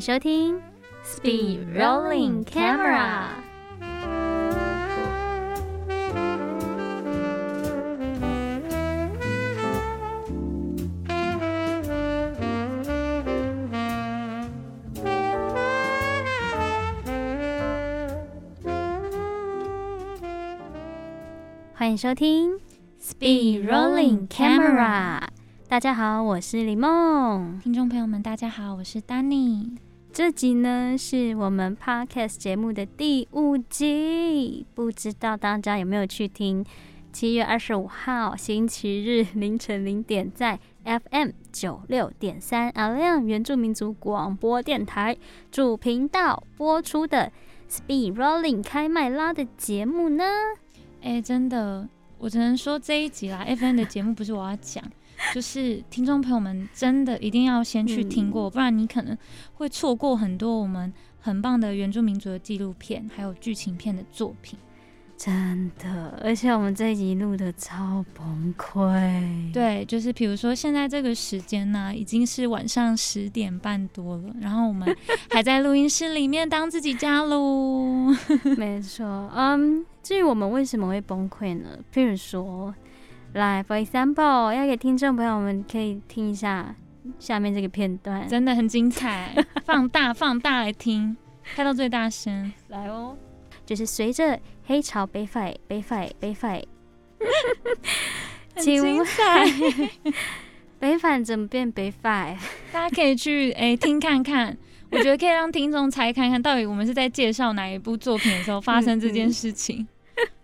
迎收听 Speed Rolling Camera。欢迎收听 Speed Rolling Camera。大家好，我是李梦。听众朋友们，大家好，我是 Danny。这集呢是我们 Podcast 节目的第五集，不知道大家有没有去听？七月二十五号星期日凌晨零点，在 FM 九六点三 alan 原住民族广播电台主频道播出的 Speed Rolling 开麦拉的节目呢？哎，真的，我只能说这一集啦，FM 的节目不是我要讲。就是听众朋友们，真的一定要先去听过，不然你可能会错过很多我们很棒的原住民族的纪录片，还有剧情片的作品。真的，而且我们这一集录的超崩溃。对，就是比如说现在这个时间呢，已经是晚上十点半多了，然后我们 还在录音室里面当自己家喽。没错，嗯，至于我们为什么会崩溃呢？譬如说。来，for example，要给听众朋友们可以听一下下面这个片段，真的很精彩，放大放大来听，开到最大声，来哦，就是随着黑潮北返北返北返，很精彩，北返 怎么变北返？大家可以去哎听看看，我觉得可以让听众猜看看到底我们是在介绍哪一部作品的时候发生这件事情。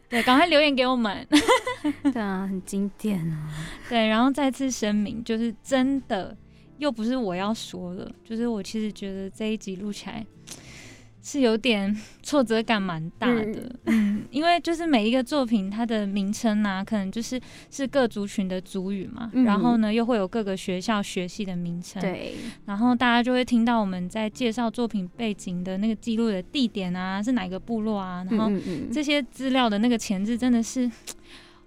对，赶快留言给我们。对啊，很经典啊。对，然后再次声明，就是真的又不是我要说的，就是我其实觉得这一集录起来。是有点挫折感蛮大的，嗯，因为就是每一个作品它的名称啊，可能就是是各族群的族语嘛，然后呢又会有各个学校学系的名称，对，然后大家就会听到我们在介绍作品背景的那个记录的地点啊，是哪个部落啊，然后这些资料的那个前置真的是。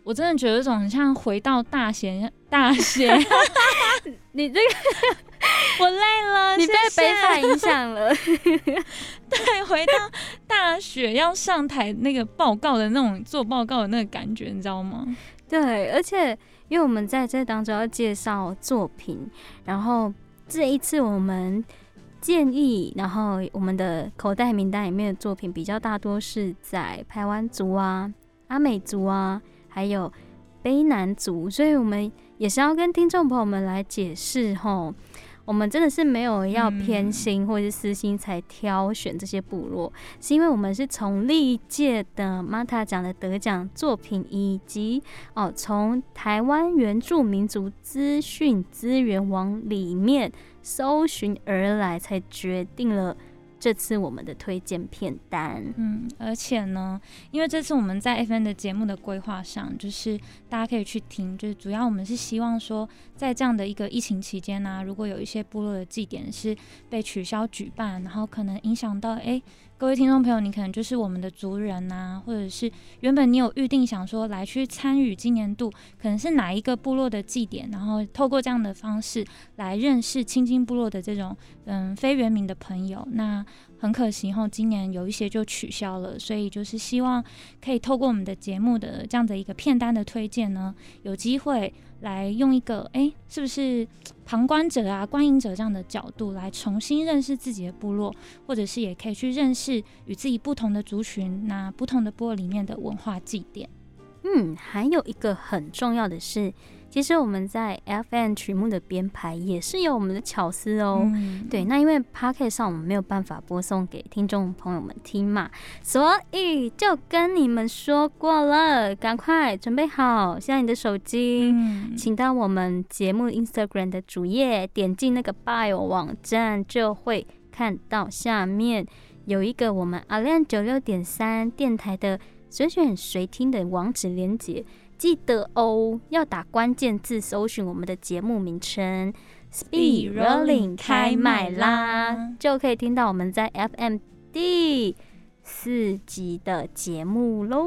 我真的觉得有种很像回到大学，大学。你这个 我累了，你被北法影响了。对，回到大学要上台那个报告的那种做报告的那个感觉，你知道吗？对，而且因为我们在这当中要介绍作品，然后这一次我们建议，然后我们的口袋名单里面的作品比较大多是在台湾族啊、阿美族啊。还有卑南族，所以我们也是要跟听众朋友们来解释吼，我们真的是没有要偏心或者是私心才挑选这些部落，是因为我们是从历届的 Mata 奖的得奖作品，以及哦从台湾原住民族资讯资源网里面搜寻而来，才决定了。这次我们的推荐片单，嗯，而且呢，因为这次我们在 FN 的节目的规划上，就是大家可以去听，就是主要我们是希望说，在这样的一个疫情期间呢，如果有一些部落的祭典是被取消举办，然后可能影响到哎。各位听众朋友，你可能就是我们的族人呐，或者是原本你有预定想说来去参与今年度可能是哪一个部落的祭典，然后透过这样的方式来认识青金部落的这种嗯非原民的朋友，那很可惜后今年有一些就取消了，所以就是希望可以透过我们的节目的这样的一个片单的推荐呢，有机会。来用一个哎，是不是旁观者啊、观影者这样的角度来重新认识自己的部落，或者是也可以去认识与自己不同的族群、那不同的部落里面的文化祭典。嗯，还有一个很重要的是。其实我们在 FM 曲目的编排也是有我们的巧思哦。对，那因为 p o c k e t 上我们没有办法播送给听众朋友们听嘛，所以就跟你们说过了，赶快准备好，现在你的手机，请到我们节目 Instagram 的主页，点进那个 Bio 网站，就会看到下面有一个我们 a l a n 九六点三电台的随选随听的网址连接。记得哦，要打关键字搜寻我们的节目名称 “Speed Rolling” 开麦啦，就可以听到我们在 FM 第四集的节目喽。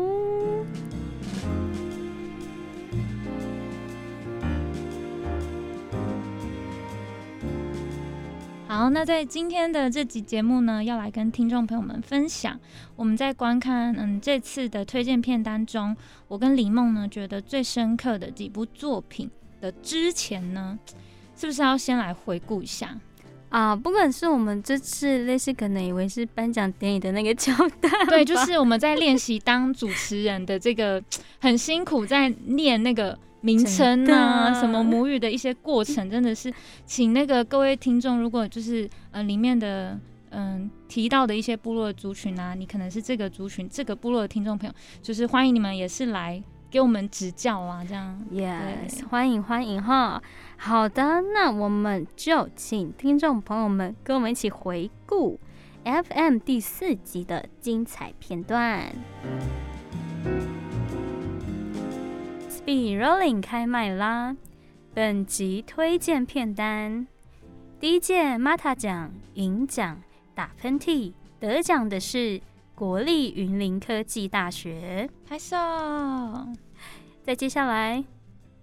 好，那在今天的这集节目呢，要来跟听众朋友们分享，我们在观看嗯这次的推荐片单中，我跟李梦呢觉得最深刻的几部作品的之前呢，是不是要先来回顾一下？啊，不管是我们这次类似可能以为是颁奖典礼的那个 桥段，对，就是我们在练习当主持人的这个 很辛苦，在念那个名称啊，什么母语的一些过程，真的是，请那个各位听众，如果就是呃里面的嗯提到的一些部落族群啊，你可能是这个族群这个部落的听众朋友，就是欢迎你们也是来。给我们指教啊，这样，yes，欢迎欢迎哈。好的，那我们就请听众朋友们跟我们一起回顾 FM 第四集的精彩片段。Speed Rolling 开麦啦！本集推荐片单：第一届 Mata 奖银奖打喷嚏，得奖的是。国立云林科技大学拍手。再接下来，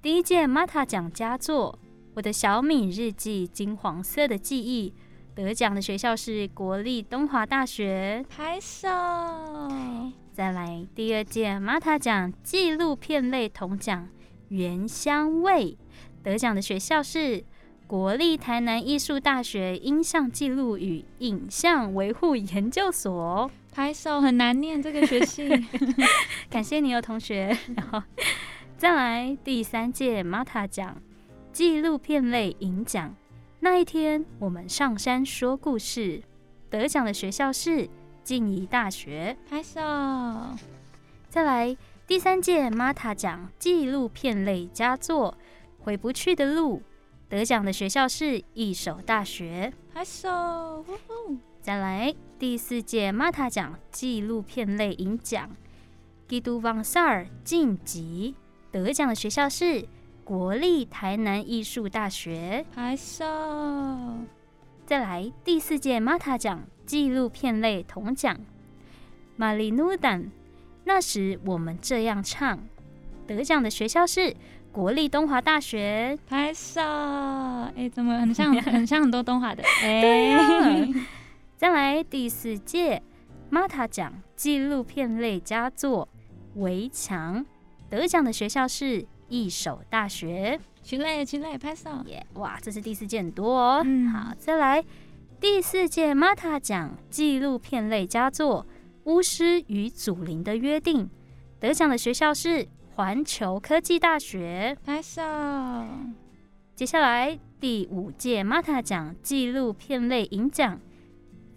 第一届 Mata 奖佳作《我的小米日记：金黄色的记忆》得奖的学校是国立东华大学拍手。再来，第二届 Mata 奖纪录片类铜奖《原香味》得奖的学校是国立台南艺术大学音像记录与影像维护研究所。拍手很难念这个学系，感谢你哦，同学。然后再来第三届 Mata 奖纪录片类银奖。那一天我们上山说故事，得奖的学校是静宜大学。拍手。再来第三届 Mata 奖纪录片类佳作《回不去的路》，得奖的学校是一手大学。拍手。再来第四届 Mata 奖纪录片类银奖，基督旺萨尔晋级得奖的学校是国立台南艺术大学。拍手！再来第四届 Mata 奖纪录片类铜奖，玛丽努丹那时我们这样唱得奖的学校是国立东华大学。拍手！哎，怎么很像 很像很多东华的？哎。再来第四届 Mata 奖纪录片类佳作《围墙》，得奖的学校是一手大学。起来，起来，拍手！耶，哇，这是第四届很多哦。好，再来第四届 Mata 奖纪录片类佳作《巫师与祖灵的约定》，得奖的学校是环球科技大学。拍手！接下来第五届 Mata 奖纪录片类银奖。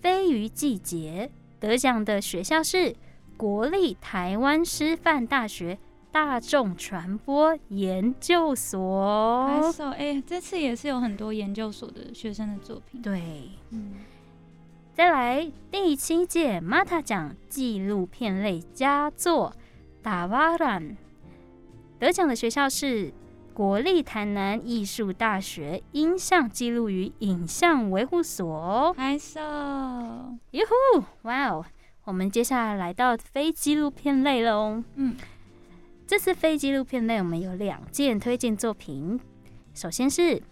飞鱼季节得奖的学校是国立台湾师范大学大众传播研究所。拍手！哎，这次也是有很多研究所的学生的作品。对，嗯。再来第七届 Mata 奖纪录片类佳作《达瓦兰》，得奖的学校是。国立台南艺术大学音像记录与影像维护所，拍手！哟呼，哇哦！我们接下来来到非纪录片类喽。嗯，这次非纪录片类，我们有两件推荐作品。首先是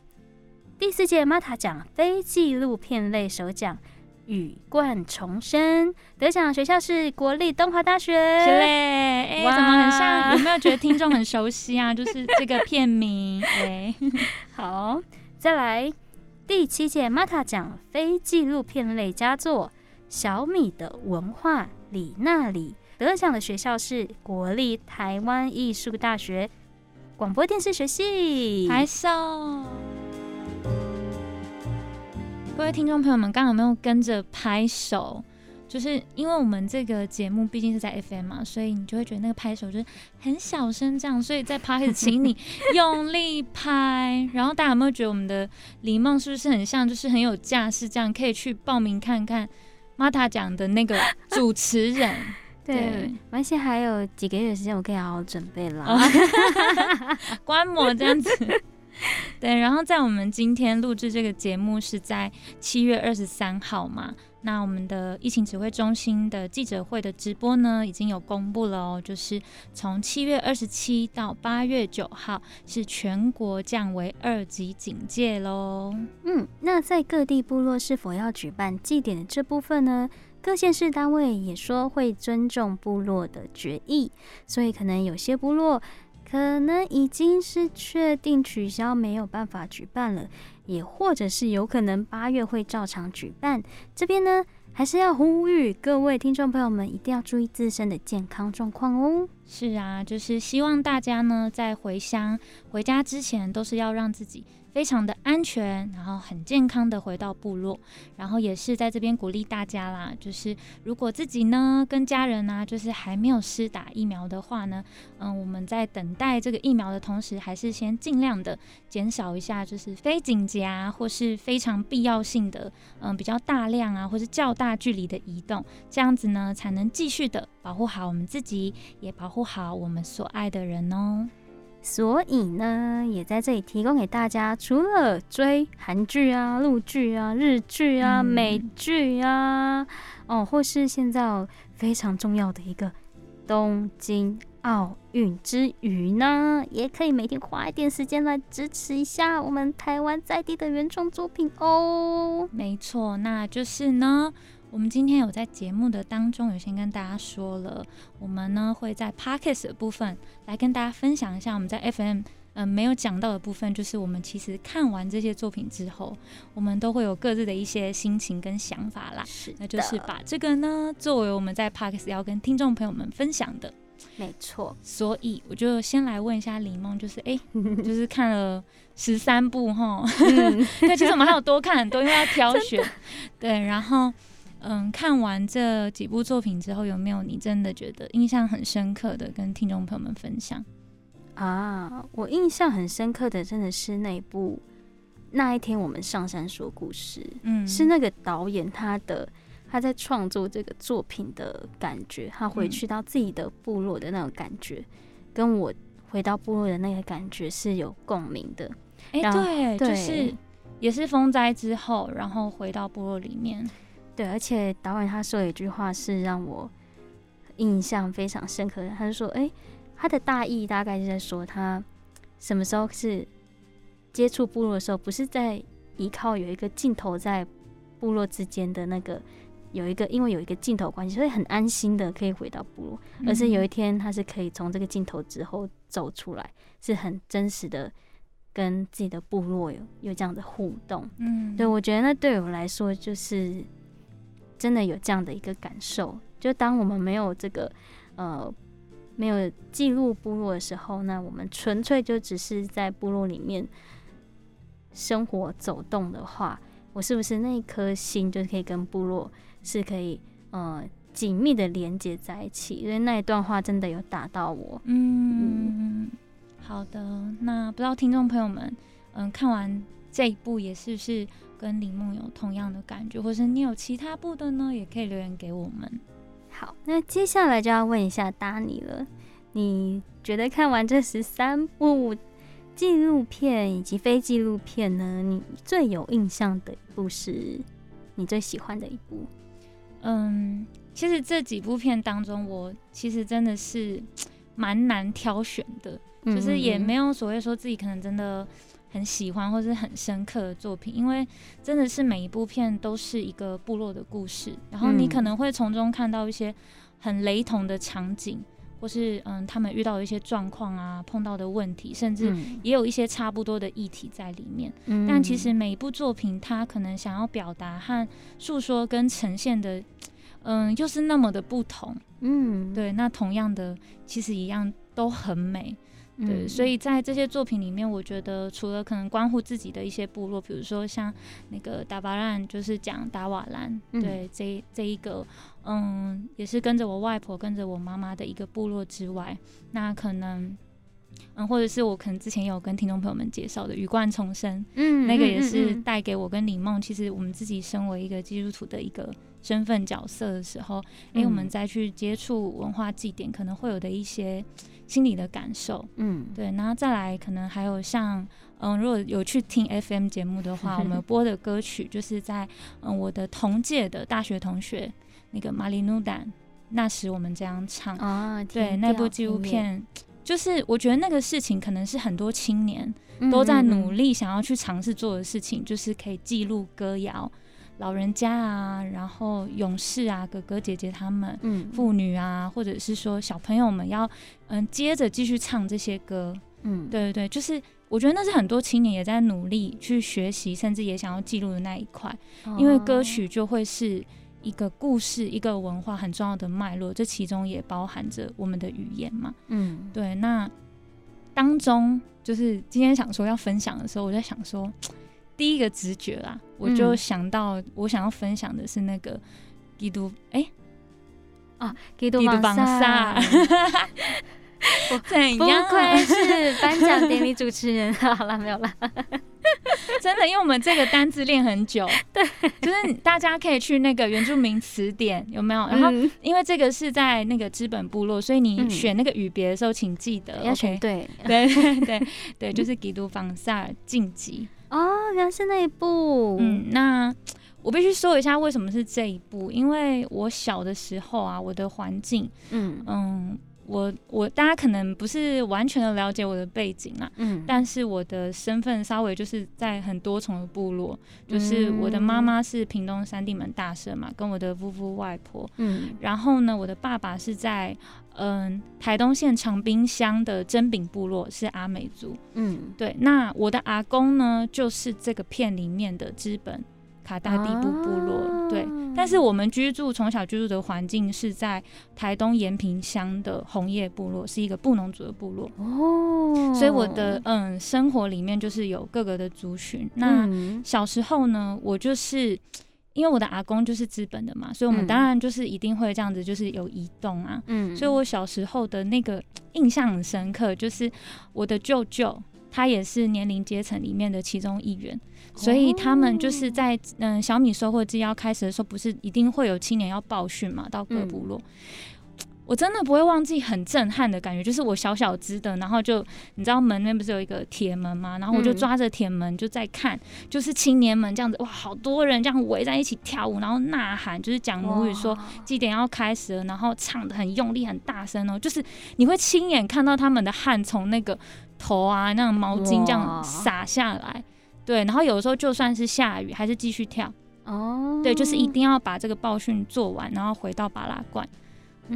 第四届 Mata 奖非纪录片类首奖。羽冠重生得奖学校是国立东华大学，是嘞，哎，怎么很像？有没有觉得听众很熟悉啊？就是这个片名，哎，好，再来第七届 Mata 奖非纪录片类佳作《小米的文化里那里》，得奖的学校是国立台湾艺术大学广播电视学系，拍手。各位听众朋友们，刚刚有没有跟着拍手？就是因为我们这个节目毕竟是在 FM 嘛，所以你就会觉得那个拍手就是很小声这样。所以在 p a r 请你用力拍。然后大家有没有觉得我们的李梦是不是很像，就是很有架势这样，可以去报名看看 Mata 讲的那个主持人？对，而且还有几个月的时间，我可以好好准备了，观摩这样子。对，然后在我们今天录制这个节目是在七月二十三号嘛。那我们的疫情指挥中心的记者会的直播呢，已经有公布了哦，就是从七月二十七到八月九号，是全国降为二级警戒喽。嗯，那在各地部落是否要举办祭典的这部分呢？各县市单位也说会尊重部落的决议，所以可能有些部落可能已经是确定取消，没有办法举办了。也或者是有可能八月会照常举办，这边呢还是要呼吁各位听众朋友们一定要注意自身的健康状况哦。是啊，就是希望大家呢在回乡回家之前都是要让自己。非常的安全，然后很健康的回到部落，然后也是在这边鼓励大家啦，就是如果自己呢跟家人呢，就是还没有施打疫苗的话呢，嗯，我们在等待这个疫苗的同时，还是先尽量的减少一下，就是非紧急啊或是非常必要性的，嗯，比较大量啊或是较大距离的移动，这样子呢才能继续的保护好我们自己，也保护好我们所爱的人哦。所以呢，也在这里提供给大家，除了追韩剧啊、陆剧啊、日剧啊、美剧啊，哦，或是现在非常重要的一个东京奥运之余呢，也可以每天花一点时间来支持一下我们台湾在地的原创作品哦。没错，那就是呢。我们今天有在节目的当中有先跟大家说了，我们呢会在 podcast 的部分来跟大家分享一下我们在 FM 嗯没有讲到的部分，就是我们其实看完这些作品之后，我们都会有各自的一些心情跟想法啦。是，那就是把这个呢作为我们在 podcast 要跟听众朋友们分享的。没错，所以我就先来问一下李梦，就是哎，就是看了十三部哈，对，其实我们还有多看很多，因为要挑选，对，然后。嗯，看完这几部作品之后，有没有你真的觉得印象很深刻的跟听众朋友们分享？啊，我印象很深刻的真的是那部那一天我们上山说故事，嗯，是那个导演他的他在创作这个作品的感觉，他回去到自己的部落的那种感觉，跟我回到部落的那个感觉是有共鸣的。哎，对，就是也是风灾之后，然后回到部落里面。对，而且导演他说了一句话是让我印象非常深刻的，他就说：“哎，他的大意大概是在说他什么时候是接触部落的时候，不是在依靠有一个镜头在部落之间的那个有一个，因为有一个镜头关系，所以很安心的可以回到部落，而是有一天他是可以从这个镜头之后走出来，是很真实的跟自己的部落有有这样的互动。嗯，对我觉得那对我来说就是。真的有这样的一个感受，就当我们没有这个呃没有记录部落的时候，那我们纯粹就只是在部落里面生活走动的话，我是不是那一颗心就可以跟部落是可以呃紧密的连接在一起？因为那一段话真的有打到我。嗯，好的，那不知道听众朋友们，嗯，看完这一部也是不是？跟林梦有同样的感觉，或是你有其他部的呢，也可以留言给我们。好，那接下来就要问一下达尼了，你觉得看完这十三部纪录片以及非纪录片呢，你最有印象的一部是你最喜欢的一部？嗯，其实这几部片当中，我其实真的是蛮难挑选的，就是也没有所谓说自己可能真的。很喜欢或是很深刻的作品，因为真的是每一部片都是一个部落的故事，然后你可能会从中看到一些很雷同的场景，或是嗯他们遇到的一些状况啊，碰到的问题，甚至也有一些差不多的议题在里面。但其实每一部作品，它可能想要表达和诉说跟呈现的，嗯，又是那么的不同。嗯，对，那同样的，其实一样都很美。对，所以在这些作品里面，我觉得除了可能关乎自己的一些部落，比如说像那个达巴兰，就是讲达瓦兰，对，这这一个，嗯，也是跟着我外婆、跟着我妈妈的一个部落之外，那可能，嗯，或者是我可能之前有跟听众朋友们介绍的羽冠重生，嗯，那个也是带给我跟李梦，其实我们自己身为一个基督徒的一个身份角色的时候，哎，我们再去接触文化祭典，可能会有的一些心理的感受。嗯，对，然后再来，可能还有像，嗯，如果有去听 FM 节目的话，我们播的歌曲就是在，嗯，我的同届的大学同学那个马里努丹，那时我们这样唱啊，对，那部纪录片，就是我觉得那个事情可能是很多青年都在努力想要去尝试做的事情，就是可以记录歌谣。老人家啊，然后勇士啊，哥哥姐姐他们，嗯，妇女啊，或者是说小朋友们要，嗯，接着继续唱这些歌，嗯，对对对，就是我觉得那是很多青年也在努力去学习，甚至也想要记录的那一块，因为歌曲就会是一个故事，一个文化很重要的脉络，这其中也包含着我们的语言嘛，嗯，对，那当中就是今天想说要分享的时候，我在想说。第一个直觉啦，我就想到我想要分享的是那个基督哎啊基督榜萨，怎样？不愧是颁奖典礼主持人。好了，没有了。真的，因为我们这个单字练很久，对，就是大家可以去那个原住民词典有没有？然后因为这个是在那个资本部落，所以你选那个语别的时候，请记得要选对，对对对对，就是基督榜萨晋级。哦，原来是那一部。嗯，那我必须说一下为什么是这一部，因为我小的时候啊，我的环境，嗯嗯。我我大家可能不是完全的了解我的背景啊，嗯，但是我的身份稍微就是在很多重的部落，就是我的妈妈是屏东三地门大社嘛，跟我的夫妇外婆，嗯，然后呢，我的爸爸是在嗯台东县长滨乡的真饼部落，是阿美族，嗯，对，那我的阿公呢，就是这个片里面的资本。卡大地部部落，对，但是我们居住从小居住的环境是在台东延平乡的红叶部落，是一个布农族的部落哦，所以我的嗯生活里面就是有各个的族群。那小时候呢，我就是因为我的阿公就是资本的嘛，所以我们当然就是一定会这样子，就是有移动啊，嗯，所以我小时候的那个印象很深刻，就是我的舅舅。他也是年龄阶层里面的其中一员，所以他们就是在嗯小米收获季要开始的时候，不是一定会有青年要报训嘛？到各部落，我真的不会忘记很震撼的感觉，就是我小小只的，然后就你知道门那不是有一个铁门吗？然后我就抓着铁门就在看，就是青年们这样子哇，好多人这样围在一起跳舞，然后呐喊，就是讲母语说祭典要开始了，然后唱的很用力很大声哦，就是你会亲眼看到他们的汗从那个。头啊，那种毛巾这样洒下来，对，然后有的时候就算是下雨，还是继续跳。哦，对，就是一定要把这个报训做完，然后回到巴拉罐。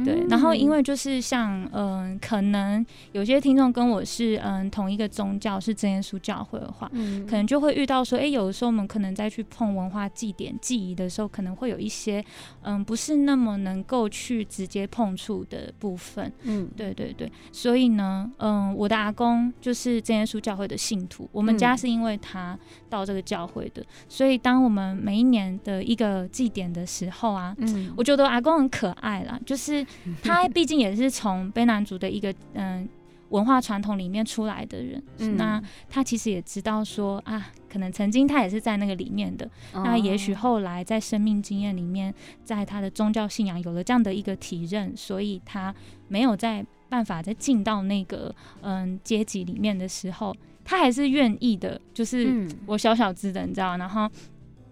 对，然后因为就是像嗯，可能有些听众跟我是嗯同一个宗教是真耶稣教会的话，嗯，可能就会遇到说，哎，有的时候我们可能再去碰文化祭典记忆的时候，可能会有一些嗯不是那么能够去直接碰触的部分，嗯，对对对，所以呢，嗯，我的阿公就是真耶稣教会的信徒，我们家是因为他到这个教会的，所以当我们每一年的一个祭典的时候啊，嗯，我觉得阿公很可爱啦，就是。他 毕竟也是从卑南族的一个嗯文化传统里面出来的人，那他其实也知道说啊，可能曾经他也是在那个里面的，那也许后来在生命经验里面，在他的宗教信仰有了这样的一个体认，所以他没有在办法再进到那个嗯阶级里面的时候，他还是愿意的，就是我小小只的，你知道，然后。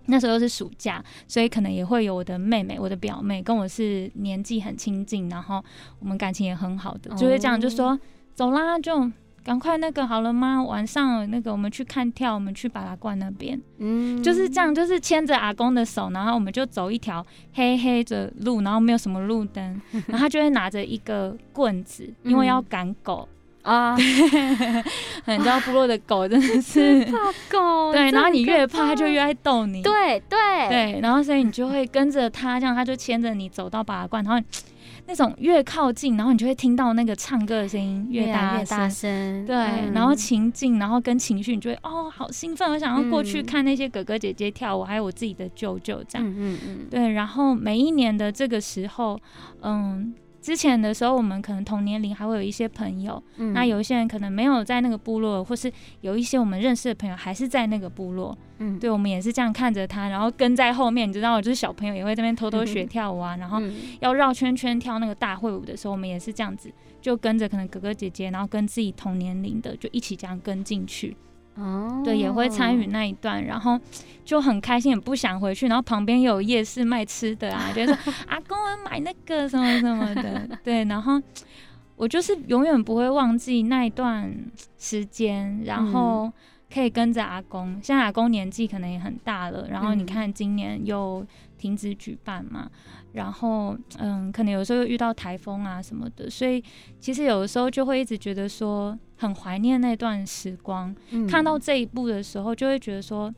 那时候是暑假，所以可能也会有我的妹妹、我的表妹跟我是年纪很亲近，然后我们感情也很好的，就会这样就说走啦，就赶快那个好了吗？晚上那个我们去看跳，我们去巴拉罐那边，嗯，就是这样，就是牵着阿公的手，然后我们就走一条黑黑的路，然后没有什么路灯，然后他就会拿着一个棍子，因为要赶狗。啊，你知道部落的狗真的是 怕狗，对，然后你越怕，它就越爱逗你，对对。对，然后所以你就会跟着它，这样它就牵着你走到拔罐，然后那种越靠近，然后你就会听到那个唱歌的声音越大越大声，对，然后情境，然后跟情绪，你就会哦，好兴奋，我想要过去看那些哥哥姐姐跳舞，还有我自己的舅舅这样，嗯嗯嗯，对，然后每一年的这个时候，嗯。之前的时候，我们可能同年龄还会有一些朋友，那有一些人可能没有在那个部落，或是有一些我们认识的朋友还是在那个部落，嗯，对，我们也是这样看着他，然后跟在后面，你知道，就是小朋友也会这边偷偷学跳舞啊，然后要绕圈圈跳那个大会舞的时候，我们也是这样子，就跟着可能哥哥姐姐，然后跟自己同年龄的就一起这样跟进去。哦，对，也会参与那一段，然后就很开心，也不想回去。然后旁边有夜市卖吃的啊，就说阿公我买那个什么什么的，对。然后我就是永远不会忘记那一段时间，然后可以跟着阿公。现在阿公年纪可能也很大了，然后你看今年又停止举办嘛。然后，嗯，可能有时候又遇到台风啊什么的，所以其实有的时候就会一直觉得说很怀念那段时光。看到这一步的时候，就会觉得说，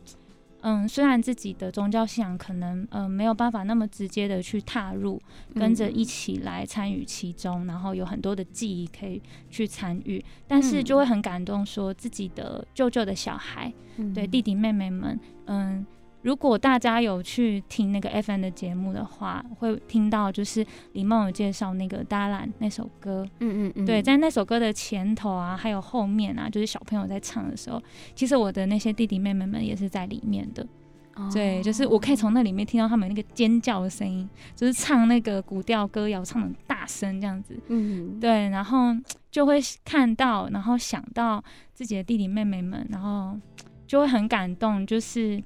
嗯，虽然自己的宗教信仰可能嗯没有办法那么直接的去踏入，跟着一起来参与其中，然后有很多的记忆可以去参与，但是就会很感动，说自己的舅舅的小孩，对弟弟妹妹们，嗯。如果大家有去听那个 FN 的节目的话，会听到就是李梦有介绍那个《达兰》那首歌。嗯嗯嗯。对，在那首歌的前头啊，还有后面啊，就是小朋友在唱的时候，其实我的那些弟弟妹妹们也是在里面的。哦。对，就是我可以从那里面听到他们那个尖叫的声音，就是唱那个古调歌谣，唱的大声这样子。嗯。对，然后就会看到，然后想到自己的弟弟妹妹们，然后就会很感动，就是。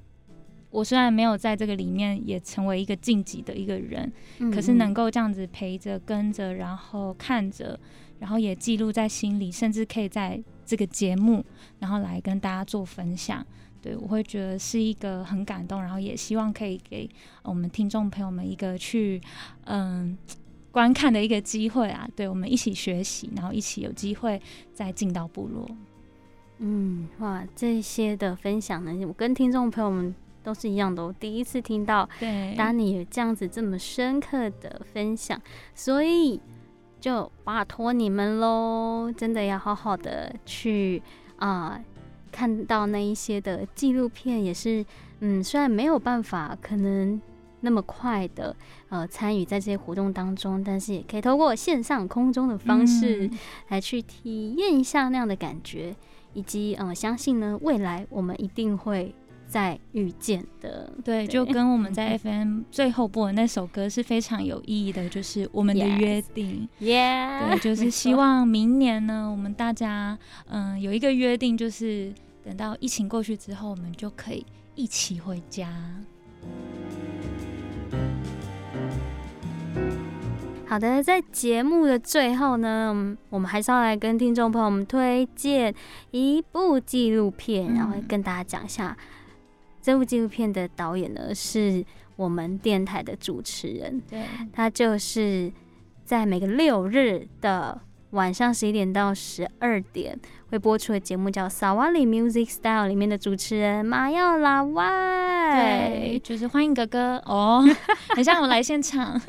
我虽然没有在这个里面也成为一个晋级的一个人，可是能够这样子陪着、跟着，然后看着，然后也记录在心里，甚至可以在这个节目，然后来跟大家做分享。对我会觉得是一个很感动，然后也希望可以给我们听众朋友们一个去嗯观看的一个机会啊。对我们一起学习，然后一起有机会再进到部落。嗯，哇，这些的分享呢，我跟听众朋友们。都是一样的，我第一次听到对当你有这样子这么深刻的分享，所以就拜托你们喽，真的要好好的去啊，看到那一些的纪录片，也是嗯，虽然没有办法可能那么快的呃参与在这些活动当中，但是也可以透过线上空中的方式来去体验一下那样的感觉，以及嗯，相信呢未来我们一定会。再遇见的，对，就跟我们在 FM 最后播的那首歌是非常有意义的，就是我们的约定，对，就是希望明年呢，我们大家嗯有一个约定，就是等到疫情过去之后，我们就可以一起回家。好的，在节目的最后呢，我们还是要来跟听众朋友们推荐一部纪录片，然后跟大家讲一下。这部纪录片的导演呢，是我们电台的主持人，对，他就是在每个六日的晚上十一点到十二点会播出的节目，叫《萨瓦里 Music Style》里面的主持人马耀拉外，对，就是欢迎哥哥哦，很像我来现场，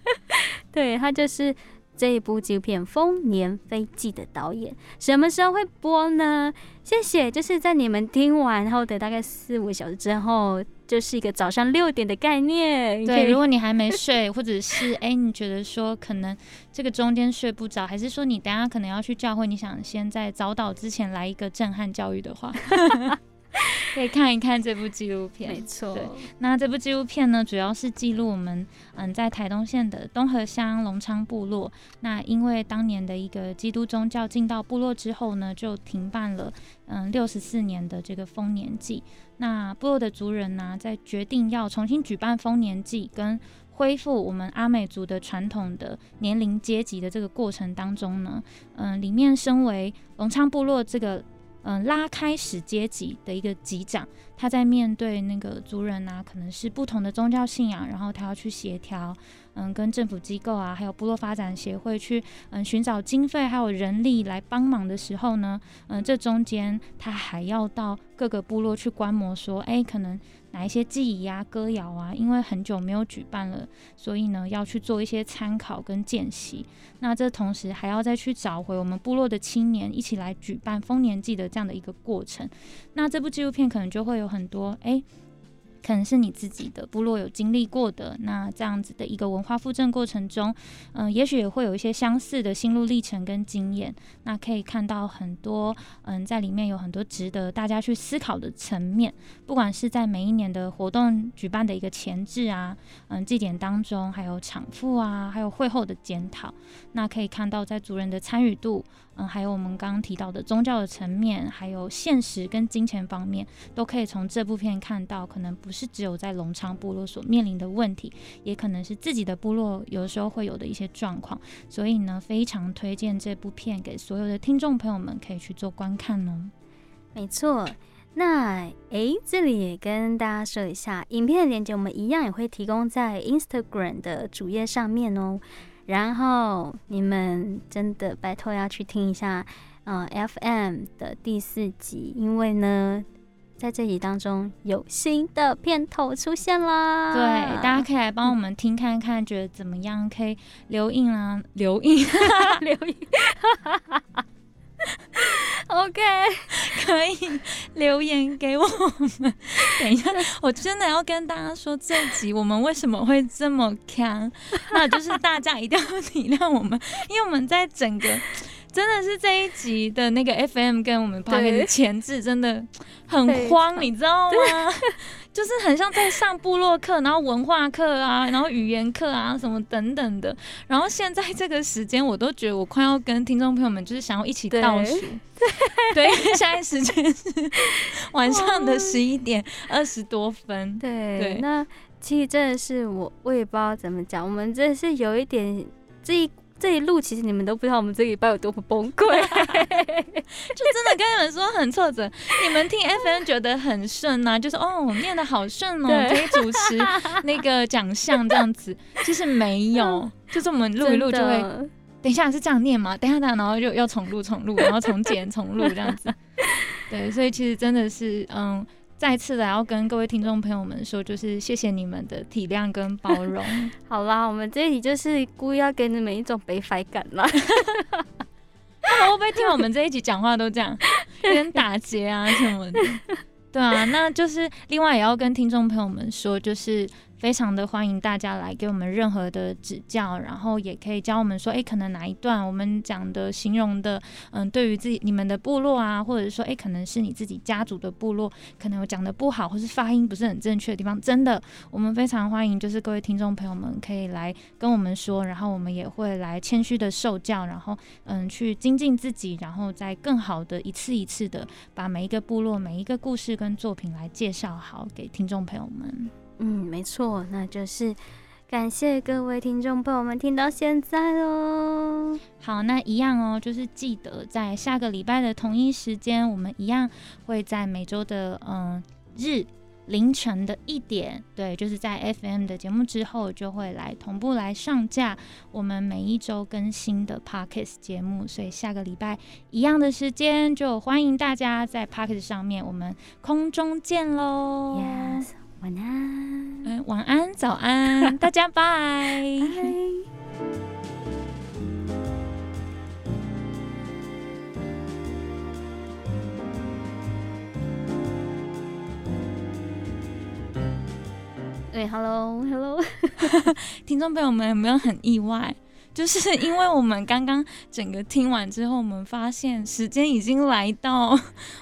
对他就是。这一部纪录片《丰年飞记》的导演什么时候会播呢？谢谢，就是在你们听完后的大概四五个小时之后，就是一个早上六点的概念。对，如果你还没睡，或者是哎，你觉得说可能这个中间睡不着，还是说你等下可能要去教会，你想先在早祷之前来一个震撼教育的话。可以看一看这部纪录片，没错。对，那这部纪录片呢，主要是记录我们嗯在台东县的东河乡龙昌部落。那因为当年的一个基督宗教进到部落之后呢，就停办了嗯六十四年的这个丰年祭。那部落的族人呢，在决定要重新举办丰年祭，跟恢复我们阿美族的传统的年龄阶级的这个过程当中呢，嗯，里面身为龙昌部落这个。嗯，拉开始阶级的一个级长，他在面对那个族人啊，可能是不同的宗教信仰，然后他要去协调，嗯，跟政府机构啊，还有部落发展协会去，嗯，寻找经费还有人力来帮忙的时候呢，嗯，这中间他还要到各个部落去观摩，说，哎，可能。哪一些记忆啊、歌谣啊，因为很久没有举办了，所以呢要去做一些参考跟见习。那这同时还要再去找回我们部落的青年，一起来举办丰年祭的这样的一个过程。那这部纪录片可能就会有很多哎。可能是你自己的部落有经历过的，那这样子的一个文化复振过程中，嗯，也许也会有一些相似的心路历程跟经验，那可以看到很多，嗯，在里面有很多值得大家去思考的层面，不管是在每一年的活动举办的一个前置啊，嗯，祭典当中，还有场复啊，还有会后的检讨，那可以看到在族人的参与度。嗯，还有我们刚刚提到的宗教的层面，还有现实跟金钱方面，都可以从这部片看到，可能不是只有在隆昌部落所面临的问题，也可能是自己的部落有时候会有的一些状况。所以呢，非常推荐这部片给所有的听众朋友们可以去做观看哦。没错，那诶，这里也跟大家说一下，影片的链接我们一样也会提供在 Instagram 的主页上面哦。然后你们真的拜托要去听一下，呃，FM 的第四集，因为呢，在这集当中有新的片头出现啦。对，大家可以来帮我们听看看，觉得怎么样？可以留印啊，留印，留印。OK，可以留言给我们。等一下，我真的要跟大家说，这集我们为什么会这么强？那就是大家一定要体谅我们，因为我们在整个真的是这一集的那个 FM 跟我们 p o 的前置真的很慌，你知道吗？就是很像在上部落课，然后文化课啊，然后语言课啊，什么等等的。然后现在这个时间，我都觉得我快要跟听众朋友们就是想要一起倒数。对，现在时间是晚上的十一点二十多分。对，那其实真的是我，我也不知道怎么讲，我们真的是有一点这一。这一路其实你们都不知道我们这礼拜有多么崩溃，就真的跟你们说很挫折。你们听 FM 觉得很顺呐，就是哦，我念的好顺哦，可以主持那个奖项这样子。其实没有，就是我们录一录就会，等一下是这样念吗？等一下，等下，然后就要重录重录，然后重剪重录这样子。对，所以其实真的是嗯。再次的要跟各位听众朋友们说，就是谢谢你们的体谅跟包容。好啦，我们这里就是故意要给你们一种悲哀感啦。会不会听我们这一集讲话都这样，有点打结啊什么的？对啊，那就是另外也要跟听众朋友们说，就是。非常的欢迎大家来给我们任何的指教，然后也可以教我们说，哎，可能哪一段我们讲的形容的，嗯，对于自己你们的部落啊，或者说，哎，可能是你自己家族的部落，可能有讲的不好，或是发音不是很正确的地方，真的，我们非常欢迎，就是各位听众朋友们可以来跟我们说，然后我们也会来谦虚的受教，然后嗯，去精进自己，然后再更好的一次一次的把每一个部落每一个故事跟作品来介绍好给听众朋友们。嗯，没错，那就是感谢各位听众朋友们听到现在喽。好，那一样哦，就是记得在下个礼拜的同一时间，我们一样会在每周的嗯日凌晨的一点，对，就是在 FM 的节目之后，就会来同步来上架我们每一周更新的 Pockets 节目。所以下个礼拜一样的时间，就欢迎大家在 Pockets 上面，我们空中见喽。Yes。晚安，嗯，晚安，早安，大家拜。对，Hello，Hello，听众朋友们有没有很意外？就是因为我们刚刚整个听完之后，我们发现时间已经来到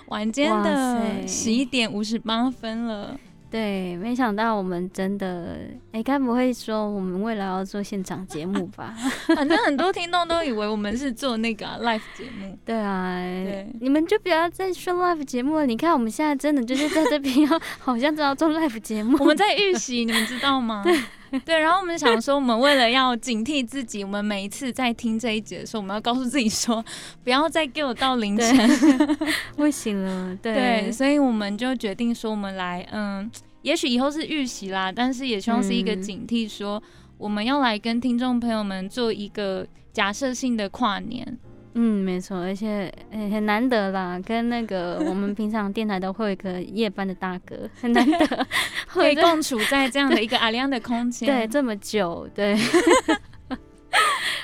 晚间的十一点五十八分了。对，没想到我们真的，哎，该不会说我们未来要做现场节目吧？反正很多听众都以为我们是做那个 live 节目。对啊，对，你们就不要再说 live 节目了。你看我们现在真的就是在这边，好像都要做 live 节目。我们在预习，你们知道吗？对 对，然后我们想说，我们为了要警惕自己，我们每一次在听这一节的时候，我们要告诉自己说，不要再给我到凌晨，不行了。对，所以我们就决定说，我们来，嗯。也许以后是预习啦，但是也希望是一个警惕，说我们要来跟听众朋友们做一个假设性的跨年。嗯，没错，而且很难得啦，跟那个我们平常电台都会有一个夜班的大哥，很难得 可以共处在这样的一个阿亮的空间，对，这么久，对。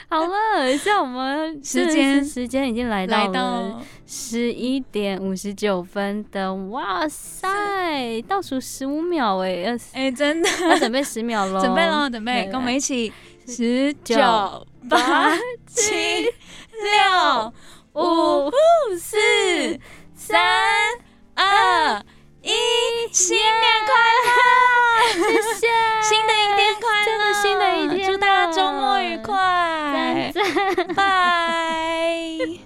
好好了，像我们 时间时间已经来到了十一点五十九分的，哇塞，倒数十五秒哎，哎，真的，要准备十秒喽，准备喽，准备，跟我们一起，十九八七六五四三二一，新年快乐！谢谢，新的一天快乐，新的一天，祝大家周末愉快，拜拜。